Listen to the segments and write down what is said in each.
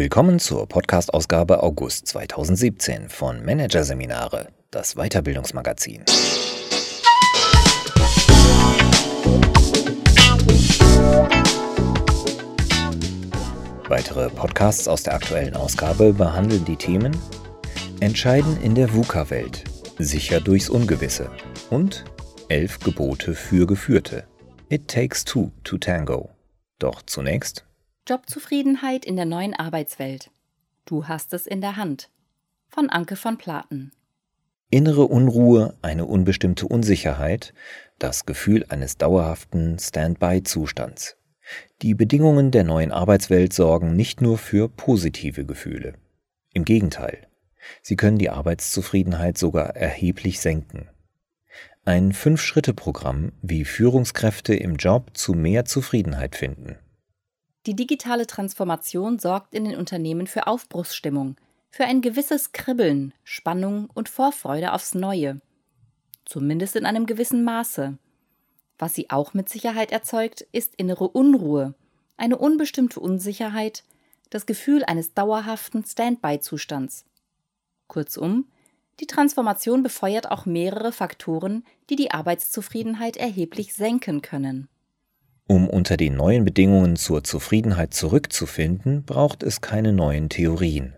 Willkommen zur Podcast-Ausgabe August 2017 von Managerseminare, das Weiterbildungsmagazin. Weitere Podcasts aus der aktuellen Ausgabe behandeln die Themen Entscheiden in der VUCA-Welt, sicher durchs Ungewisse und Elf Gebote für Geführte. It takes two to tango. Doch zunächst Jobzufriedenheit in der neuen Arbeitswelt. Du hast es in der Hand. Von Anke von Platen. Innere Unruhe, eine unbestimmte Unsicherheit, das Gefühl eines dauerhaften Standby-Zustands. Die Bedingungen der neuen Arbeitswelt sorgen nicht nur für positive Gefühle. Im Gegenteil, sie können die Arbeitszufriedenheit sogar erheblich senken. Ein Fünf-Schritte-Programm, wie Führungskräfte im Job zu mehr Zufriedenheit finden. Die digitale Transformation sorgt in den Unternehmen für Aufbruchsstimmung, für ein gewisses Kribbeln, Spannung und Vorfreude aufs Neue. Zumindest in einem gewissen Maße. Was sie auch mit Sicherheit erzeugt, ist innere Unruhe, eine unbestimmte Unsicherheit, das Gefühl eines dauerhaften Standby-Zustands. Kurzum, die Transformation befeuert auch mehrere Faktoren, die die Arbeitszufriedenheit erheblich senken können. Um unter den neuen Bedingungen zur Zufriedenheit zurückzufinden, braucht es keine neuen Theorien.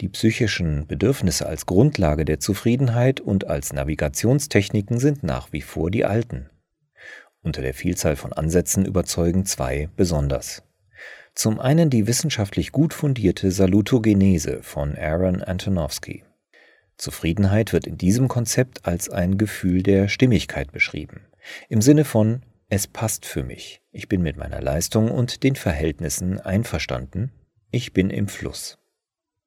Die psychischen Bedürfnisse als Grundlage der Zufriedenheit und als Navigationstechniken sind nach wie vor die alten. Unter der Vielzahl von Ansätzen überzeugen zwei besonders. Zum einen die wissenschaftlich gut fundierte Salutogenese von Aaron Antonowski. Zufriedenheit wird in diesem Konzept als ein Gefühl der Stimmigkeit beschrieben, im Sinne von es passt für mich. Ich bin mit meiner Leistung und den Verhältnissen einverstanden. Ich bin im Fluss.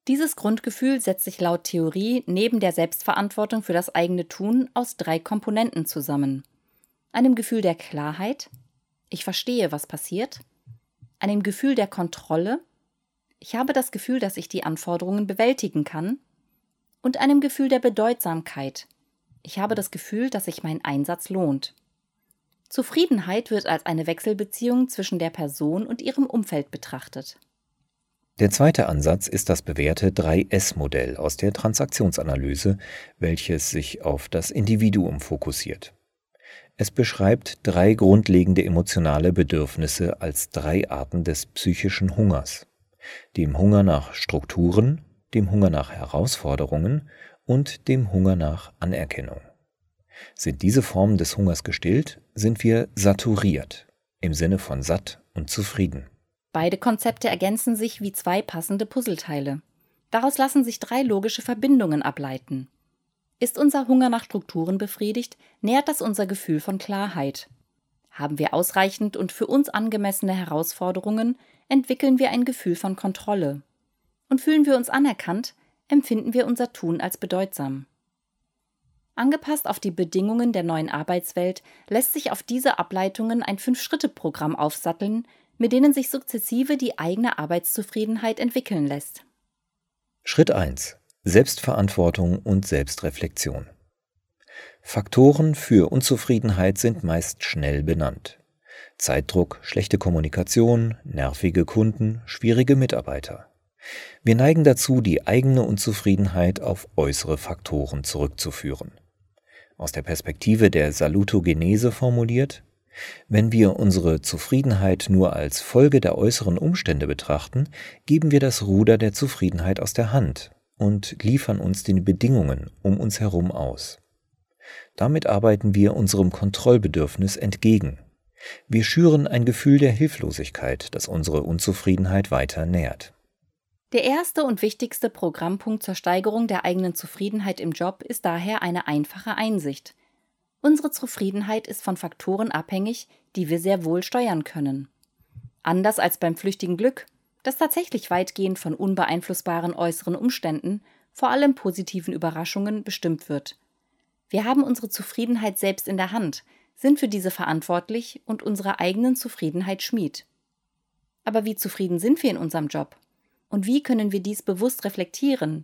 Dieses Grundgefühl setzt sich laut Theorie neben der Selbstverantwortung für das eigene Tun aus drei Komponenten zusammen. Einem Gefühl der Klarheit, ich verstehe, was passiert, einem Gefühl der Kontrolle, ich habe das Gefühl, dass ich die Anforderungen bewältigen kann, und einem Gefühl der Bedeutsamkeit, ich habe das Gefühl, dass sich mein Einsatz lohnt. Zufriedenheit wird als eine Wechselbeziehung zwischen der Person und ihrem Umfeld betrachtet. Der zweite Ansatz ist das bewährte 3S-Modell aus der Transaktionsanalyse, welches sich auf das Individuum fokussiert. Es beschreibt drei grundlegende emotionale Bedürfnisse als drei Arten des psychischen Hungers. Dem Hunger nach Strukturen, dem Hunger nach Herausforderungen und dem Hunger nach Anerkennung. Sind diese Formen des Hungers gestillt, sind wir saturiert, im Sinne von satt und zufrieden. Beide Konzepte ergänzen sich wie zwei passende Puzzleteile. Daraus lassen sich drei logische Verbindungen ableiten. Ist unser Hunger nach Strukturen befriedigt, nährt das unser Gefühl von Klarheit. Haben wir ausreichend und für uns angemessene Herausforderungen, entwickeln wir ein Gefühl von Kontrolle. Und fühlen wir uns anerkannt, empfinden wir unser Tun als bedeutsam. Angepasst auf die Bedingungen der neuen Arbeitswelt lässt sich auf diese Ableitungen ein Fünf-Schritte-Programm aufsatteln, mit denen sich sukzessive die eigene Arbeitszufriedenheit entwickeln lässt. Schritt 1. Selbstverantwortung und Selbstreflexion. Faktoren für Unzufriedenheit sind meist schnell benannt. Zeitdruck, schlechte Kommunikation, nervige Kunden, schwierige Mitarbeiter. Wir neigen dazu, die eigene Unzufriedenheit auf äußere Faktoren zurückzuführen aus der Perspektive der Salutogenese formuliert, wenn wir unsere Zufriedenheit nur als Folge der äußeren Umstände betrachten, geben wir das Ruder der Zufriedenheit aus der Hand und liefern uns den Bedingungen um uns herum aus. Damit arbeiten wir unserem Kontrollbedürfnis entgegen. Wir schüren ein Gefühl der Hilflosigkeit, das unsere Unzufriedenheit weiter nährt. Der erste und wichtigste Programmpunkt zur Steigerung der eigenen Zufriedenheit im Job ist daher eine einfache Einsicht. Unsere Zufriedenheit ist von Faktoren abhängig, die wir sehr wohl steuern können. Anders als beim flüchtigen Glück, das tatsächlich weitgehend von unbeeinflussbaren äußeren Umständen, vor allem positiven Überraschungen, bestimmt wird. Wir haben unsere Zufriedenheit selbst in der Hand, sind für diese verantwortlich und unserer eigenen Zufriedenheit Schmied. Aber wie zufrieden sind wir in unserem Job? Und wie können wir dies bewusst reflektieren?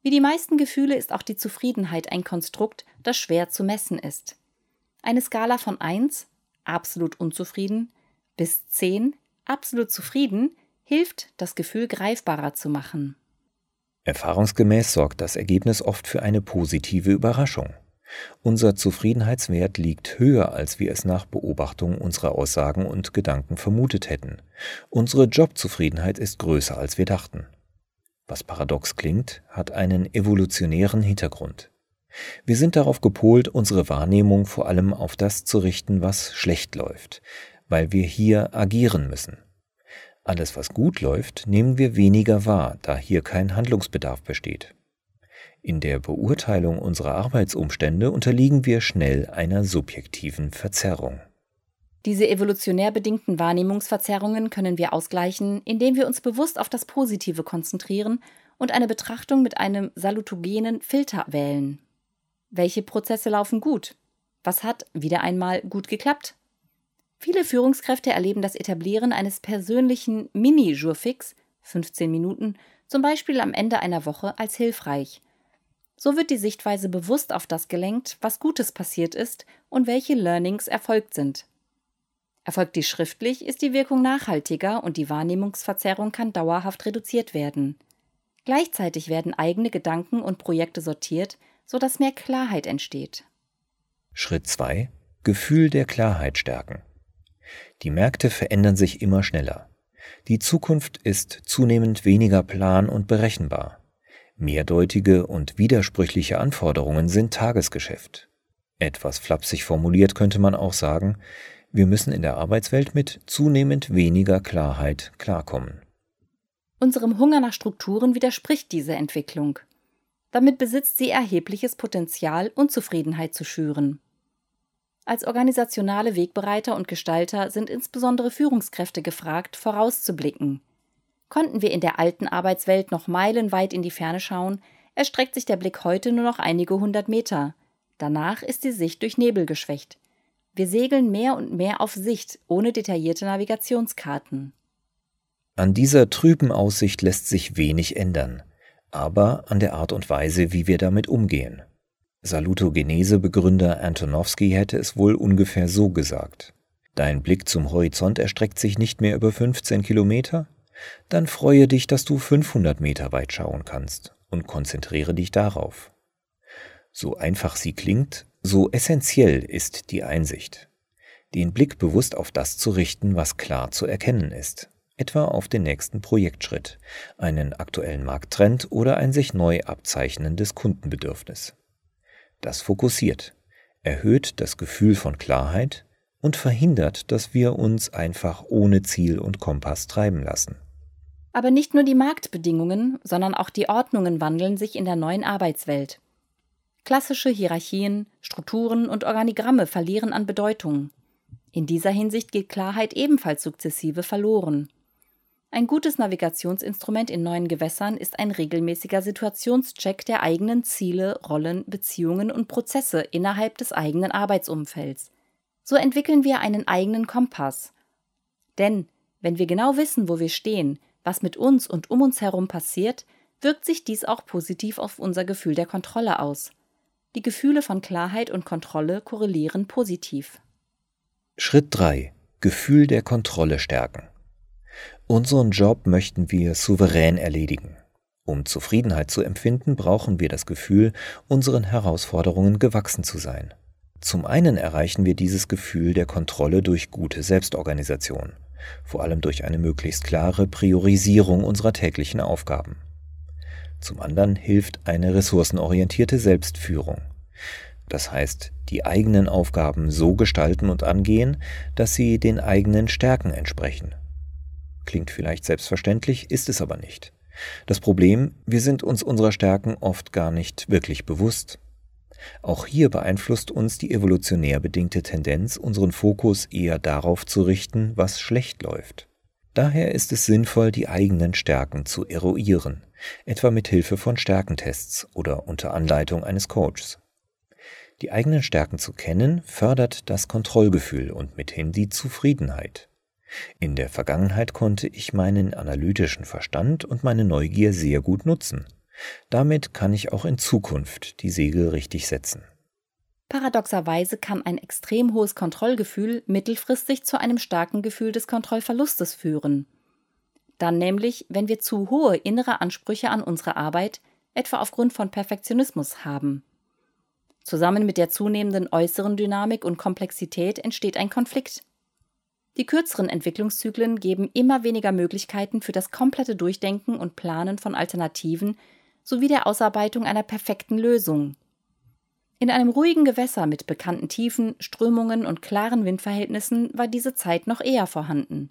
Wie die meisten Gefühle ist auch die Zufriedenheit ein Konstrukt, das schwer zu messen ist. Eine Skala von 1, absolut unzufrieden, bis 10, absolut zufrieden, hilft, das Gefühl greifbarer zu machen. Erfahrungsgemäß sorgt das Ergebnis oft für eine positive Überraschung. Unser Zufriedenheitswert liegt höher, als wir es nach Beobachtung unserer Aussagen und Gedanken vermutet hätten. Unsere Jobzufriedenheit ist größer, als wir dachten. Was paradox klingt, hat einen evolutionären Hintergrund. Wir sind darauf gepolt, unsere Wahrnehmung vor allem auf das zu richten, was schlecht läuft, weil wir hier agieren müssen. Alles, was gut läuft, nehmen wir weniger wahr, da hier kein Handlungsbedarf besteht. In der Beurteilung unserer Arbeitsumstände unterliegen wir schnell einer subjektiven Verzerrung. Diese evolutionär bedingten Wahrnehmungsverzerrungen können wir ausgleichen, indem wir uns bewusst auf das Positive konzentrieren und eine Betrachtung mit einem salutogenen Filter wählen. Welche Prozesse laufen gut? Was hat wieder einmal gut geklappt? Viele Führungskräfte erleben das Etablieren eines persönlichen Mini-Jourfix, 15 Minuten, zum Beispiel am Ende einer Woche, als hilfreich. So wird die Sichtweise bewusst auf das gelenkt, was Gutes passiert ist und welche Learnings erfolgt sind. Erfolgt dies schriftlich, ist die Wirkung nachhaltiger und die Wahrnehmungsverzerrung kann dauerhaft reduziert werden. Gleichzeitig werden eigene Gedanken und Projekte sortiert, sodass mehr Klarheit entsteht. Schritt 2 Gefühl der Klarheit stärken. Die Märkte verändern sich immer schneller. Die Zukunft ist zunehmend weniger plan und berechenbar. Mehrdeutige und widersprüchliche Anforderungen sind Tagesgeschäft. Etwas flapsig formuliert könnte man auch sagen, wir müssen in der Arbeitswelt mit zunehmend weniger Klarheit klarkommen. Unserem Hunger nach Strukturen widerspricht diese Entwicklung. Damit besitzt sie erhebliches Potenzial, Unzufriedenheit zu schüren. Als organisationale Wegbereiter und Gestalter sind insbesondere Führungskräfte gefragt, vorauszublicken. Konnten wir in der alten Arbeitswelt noch meilenweit in die Ferne schauen, erstreckt sich der Blick heute nur noch einige hundert Meter. Danach ist die Sicht durch Nebel geschwächt. Wir segeln mehr und mehr auf Sicht, ohne detaillierte Navigationskarten. An dieser trüben Aussicht lässt sich wenig ändern, aber an der Art und Weise, wie wir damit umgehen. Salutogenese-Begründer Antonowski hätte es wohl ungefähr so gesagt. Dein Blick zum Horizont erstreckt sich nicht mehr über 15 Kilometer? Dann freue dich, dass du 500 Meter weit schauen kannst und konzentriere dich darauf. So einfach sie klingt, so essentiell ist die Einsicht. Den Blick bewusst auf das zu richten, was klar zu erkennen ist, etwa auf den nächsten Projektschritt, einen aktuellen Markttrend oder ein sich neu abzeichnendes Kundenbedürfnis. Das fokussiert, erhöht das Gefühl von Klarheit und verhindert, dass wir uns einfach ohne Ziel und Kompass treiben lassen. Aber nicht nur die Marktbedingungen, sondern auch die Ordnungen wandeln sich in der neuen Arbeitswelt. Klassische Hierarchien, Strukturen und Organigramme verlieren an Bedeutung. In dieser Hinsicht geht Klarheit ebenfalls sukzessive verloren. Ein gutes Navigationsinstrument in neuen Gewässern ist ein regelmäßiger Situationscheck der eigenen Ziele, Rollen, Beziehungen und Prozesse innerhalb des eigenen Arbeitsumfelds. So entwickeln wir einen eigenen Kompass. Denn wenn wir genau wissen, wo wir stehen, was mit uns und um uns herum passiert, wirkt sich dies auch positiv auf unser Gefühl der Kontrolle aus. Die Gefühle von Klarheit und Kontrolle korrelieren positiv. Schritt 3. Gefühl der Kontrolle stärken. Unseren Job möchten wir souverän erledigen. Um Zufriedenheit zu empfinden, brauchen wir das Gefühl, unseren Herausforderungen gewachsen zu sein. Zum einen erreichen wir dieses Gefühl der Kontrolle durch gute Selbstorganisation, vor allem durch eine möglichst klare Priorisierung unserer täglichen Aufgaben. Zum anderen hilft eine ressourcenorientierte Selbstführung. Das heißt, die eigenen Aufgaben so gestalten und angehen, dass sie den eigenen Stärken entsprechen Klingt vielleicht selbstverständlich, ist es aber nicht. Das Problem, wir sind uns unserer Stärken oft gar nicht wirklich bewusst. Auch hier beeinflusst uns die evolutionär bedingte Tendenz, unseren Fokus eher darauf zu richten, was schlecht läuft. Daher ist es sinnvoll, die eigenen Stärken zu eruieren, etwa mit Hilfe von Stärkentests oder unter Anleitung eines Coaches. Die eigenen Stärken zu kennen, fördert das Kontrollgefühl und mithin die Zufriedenheit. In der Vergangenheit konnte ich meinen analytischen Verstand und meine Neugier sehr gut nutzen. Damit kann ich auch in Zukunft die Segel richtig setzen. Paradoxerweise kann ein extrem hohes Kontrollgefühl mittelfristig zu einem starken Gefühl des Kontrollverlustes führen. Dann nämlich, wenn wir zu hohe innere Ansprüche an unsere Arbeit, etwa aufgrund von Perfektionismus, haben. Zusammen mit der zunehmenden äußeren Dynamik und Komplexität entsteht ein Konflikt. Die kürzeren Entwicklungszyklen geben immer weniger Möglichkeiten für das komplette Durchdenken und Planen von Alternativen sowie der Ausarbeitung einer perfekten Lösung. In einem ruhigen Gewässer mit bekannten Tiefen, Strömungen und klaren Windverhältnissen war diese Zeit noch eher vorhanden.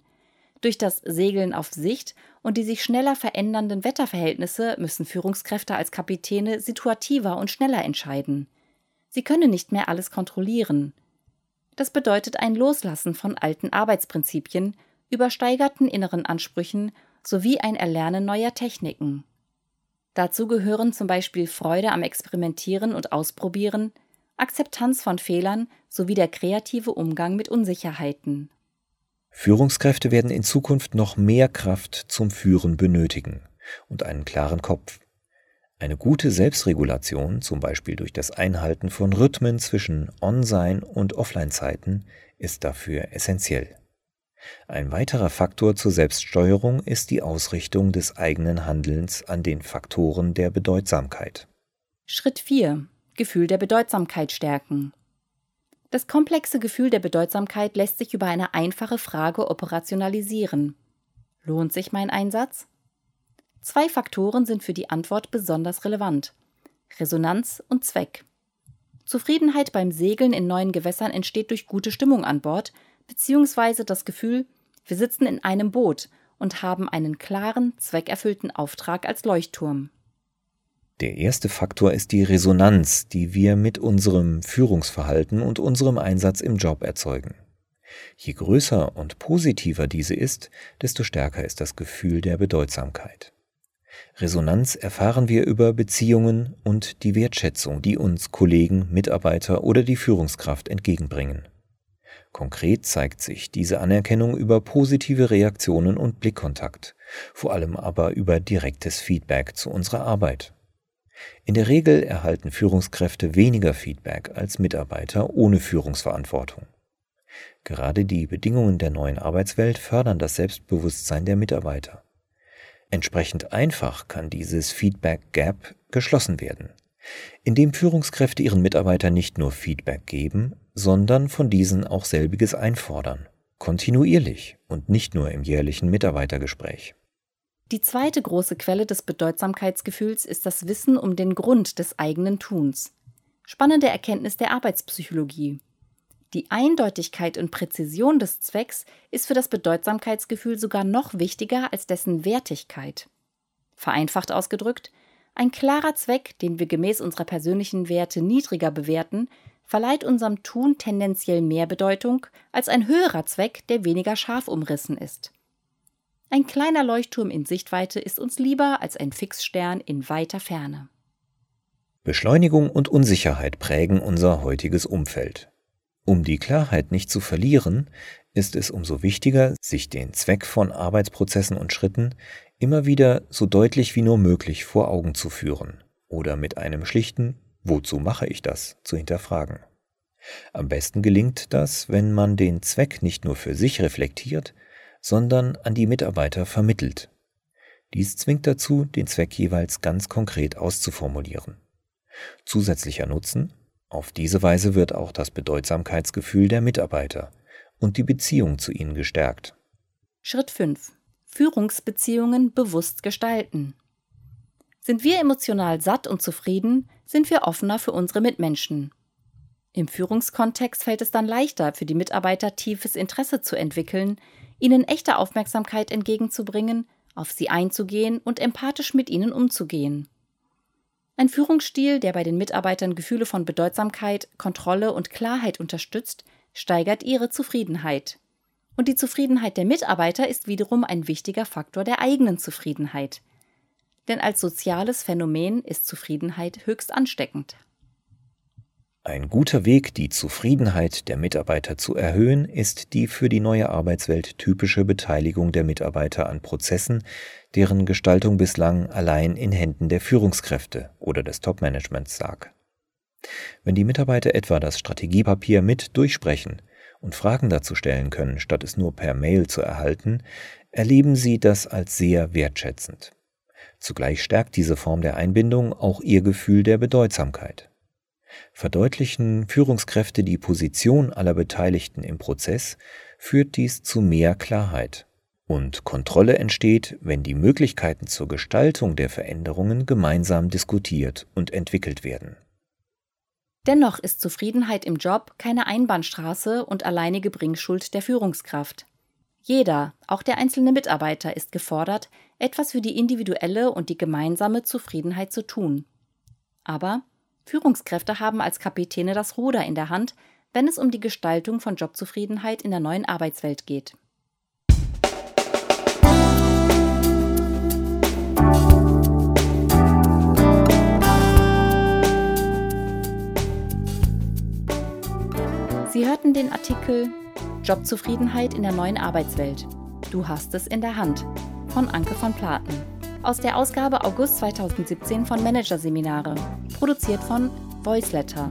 Durch das Segeln auf Sicht und die sich schneller verändernden Wetterverhältnisse müssen Führungskräfte als Kapitäne situativer und schneller entscheiden. Sie können nicht mehr alles kontrollieren. Das bedeutet ein Loslassen von alten Arbeitsprinzipien, übersteigerten inneren Ansprüchen sowie ein Erlernen neuer Techniken. Dazu gehören zum Beispiel Freude am Experimentieren und Ausprobieren, Akzeptanz von Fehlern sowie der kreative Umgang mit Unsicherheiten. Führungskräfte werden in Zukunft noch mehr Kraft zum Führen benötigen und einen klaren Kopf. Eine gute Selbstregulation, zum Beispiel durch das Einhalten von Rhythmen zwischen On-Sein- und Offline-Zeiten, ist dafür essentiell. Ein weiterer Faktor zur Selbststeuerung ist die Ausrichtung des eigenen Handelns an den Faktoren der Bedeutsamkeit. Schritt 4. Gefühl der Bedeutsamkeit stärken. Das komplexe Gefühl der Bedeutsamkeit lässt sich über eine einfache Frage operationalisieren. Lohnt sich mein Einsatz? Zwei Faktoren sind für die Antwort besonders relevant. Resonanz und Zweck. Zufriedenheit beim Segeln in neuen Gewässern entsteht durch gute Stimmung an Bord, beziehungsweise das Gefühl, wir sitzen in einem Boot und haben einen klaren, zweckerfüllten Auftrag als Leuchtturm. Der erste Faktor ist die Resonanz, die wir mit unserem Führungsverhalten und unserem Einsatz im Job erzeugen. Je größer und positiver diese ist, desto stärker ist das Gefühl der Bedeutsamkeit. Resonanz erfahren wir über Beziehungen und die Wertschätzung, die uns Kollegen, Mitarbeiter oder die Führungskraft entgegenbringen. Konkret zeigt sich diese Anerkennung über positive Reaktionen und Blickkontakt, vor allem aber über direktes Feedback zu unserer Arbeit. In der Regel erhalten Führungskräfte weniger Feedback als Mitarbeiter ohne Führungsverantwortung. Gerade die Bedingungen der neuen Arbeitswelt fördern das Selbstbewusstsein der Mitarbeiter. Entsprechend einfach kann dieses Feedback Gap geschlossen werden, indem Führungskräfte ihren Mitarbeitern nicht nur Feedback geben, sondern von diesen auch selbiges einfordern, kontinuierlich und nicht nur im jährlichen Mitarbeitergespräch. Die zweite große Quelle des Bedeutsamkeitsgefühls ist das Wissen um den Grund des eigenen Tuns. Spannende Erkenntnis der Arbeitspsychologie. Die Eindeutigkeit und Präzision des Zwecks ist für das Bedeutsamkeitsgefühl sogar noch wichtiger als dessen Wertigkeit. Vereinfacht ausgedrückt, ein klarer Zweck, den wir gemäß unserer persönlichen Werte niedriger bewerten, verleiht unserem Tun tendenziell mehr Bedeutung als ein höherer Zweck, der weniger scharf umrissen ist. Ein kleiner Leuchtturm in Sichtweite ist uns lieber als ein Fixstern in weiter Ferne. Beschleunigung und Unsicherheit prägen unser heutiges Umfeld. Um die Klarheit nicht zu verlieren, ist es umso wichtiger, sich den Zweck von Arbeitsprozessen und Schritten immer wieder so deutlich wie nur möglich vor Augen zu führen oder mit einem schlichten Wozu mache ich das zu hinterfragen. Am besten gelingt das, wenn man den Zweck nicht nur für sich reflektiert, sondern an die Mitarbeiter vermittelt. Dies zwingt dazu, den Zweck jeweils ganz konkret auszuformulieren. Zusätzlicher Nutzen? Auf diese Weise wird auch das Bedeutsamkeitsgefühl der Mitarbeiter und die Beziehung zu ihnen gestärkt. Schritt 5. Führungsbeziehungen bewusst gestalten. Sind wir emotional satt und zufrieden, sind wir offener für unsere Mitmenschen. Im Führungskontext fällt es dann leichter, für die Mitarbeiter tiefes Interesse zu entwickeln, ihnen echte Aufmerksamkeit entgegenzubringen, auf sie einzugehen und empathisch mit ihnen umzugehen. Ein Führungsstil, der bei den Mitarbeitern Gefühle von Bedeutsamkeit, Kontrolle und Klarheit unterstützt, steigert ihre Zufriedenheit. Und die Zufriedenheit der Mitarbeiter ist wiederum ein wichtiger Faktor der eigenen Zufriedenheit. Denn als soziales Phänomen ist Zufriedenheit höchst ansteckend. Ein guter Weg, die Zufriedenheit der Mitarbeiter zu erhöhen, ist die für die neue Arbeitswelt typische Beteiligung der Mitarbeiter an Prozessen, deren Gestaltung bislang allein in Händen der Führungskräfte oder des Topmanagements lag. Wenn die Mitarbeiter etwa das Strategiepapier mit durchsprechen und Fragen dazu stellen können, statt es nur per Mail zu erhalten, erleben Sie das als sehr wertschätzend. Zugleich stärkt diese Form der Einbindung auch Ihr Gefühl der Bedeutsamkeit. Verdeutlichen Führungskräfte die Position aller Beteiligten im Prozess, führt dies zu mehr Klarheit. Und Kontrolle entsteht, wenn die Möglichkeiten zur Gestaltung der Veränderungen gemeinsam diskutiert und entwickelt werden. Dennoch ist Zufriedenheit im Job keine Einbahnstraße und alleinige Bringschuld der Führungskraft. Jeder, auch der einzelne Mitarbeiter, ist gefordert, etwas für die individuelle und die gemeinsame Zufriedenheit zu tun. Aber Führungskräfte haben als Kapitäne das Ruder in der Hand, wenn es um die Gestaltung von Jobzufriedenheit in der neuen Arbeitswelt geht. Sie hörten den Artikel Jobzufriedenheit in der neuen Arbeitswelt. Du hast es in der Hand von Anke von Platen. Aus der Ausgabe August 2017 von Managerseminare, produziert von Voiceletter.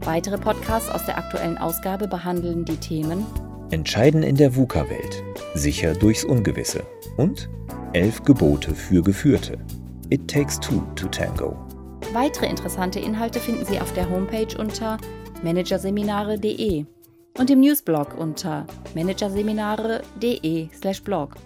Weitere Podcasts aus der aktuellen Ausgabe behandeln die Themen Entscheiden in der VUCA-Welt, sicher durchs Ungewisse und Elf Gebote für Geführte. It takes two to tango. Weitere interessante Inhalte finden Sie auf der Homepage unter managerseminare.de und im Newsblog unter managerseminare.de/blog.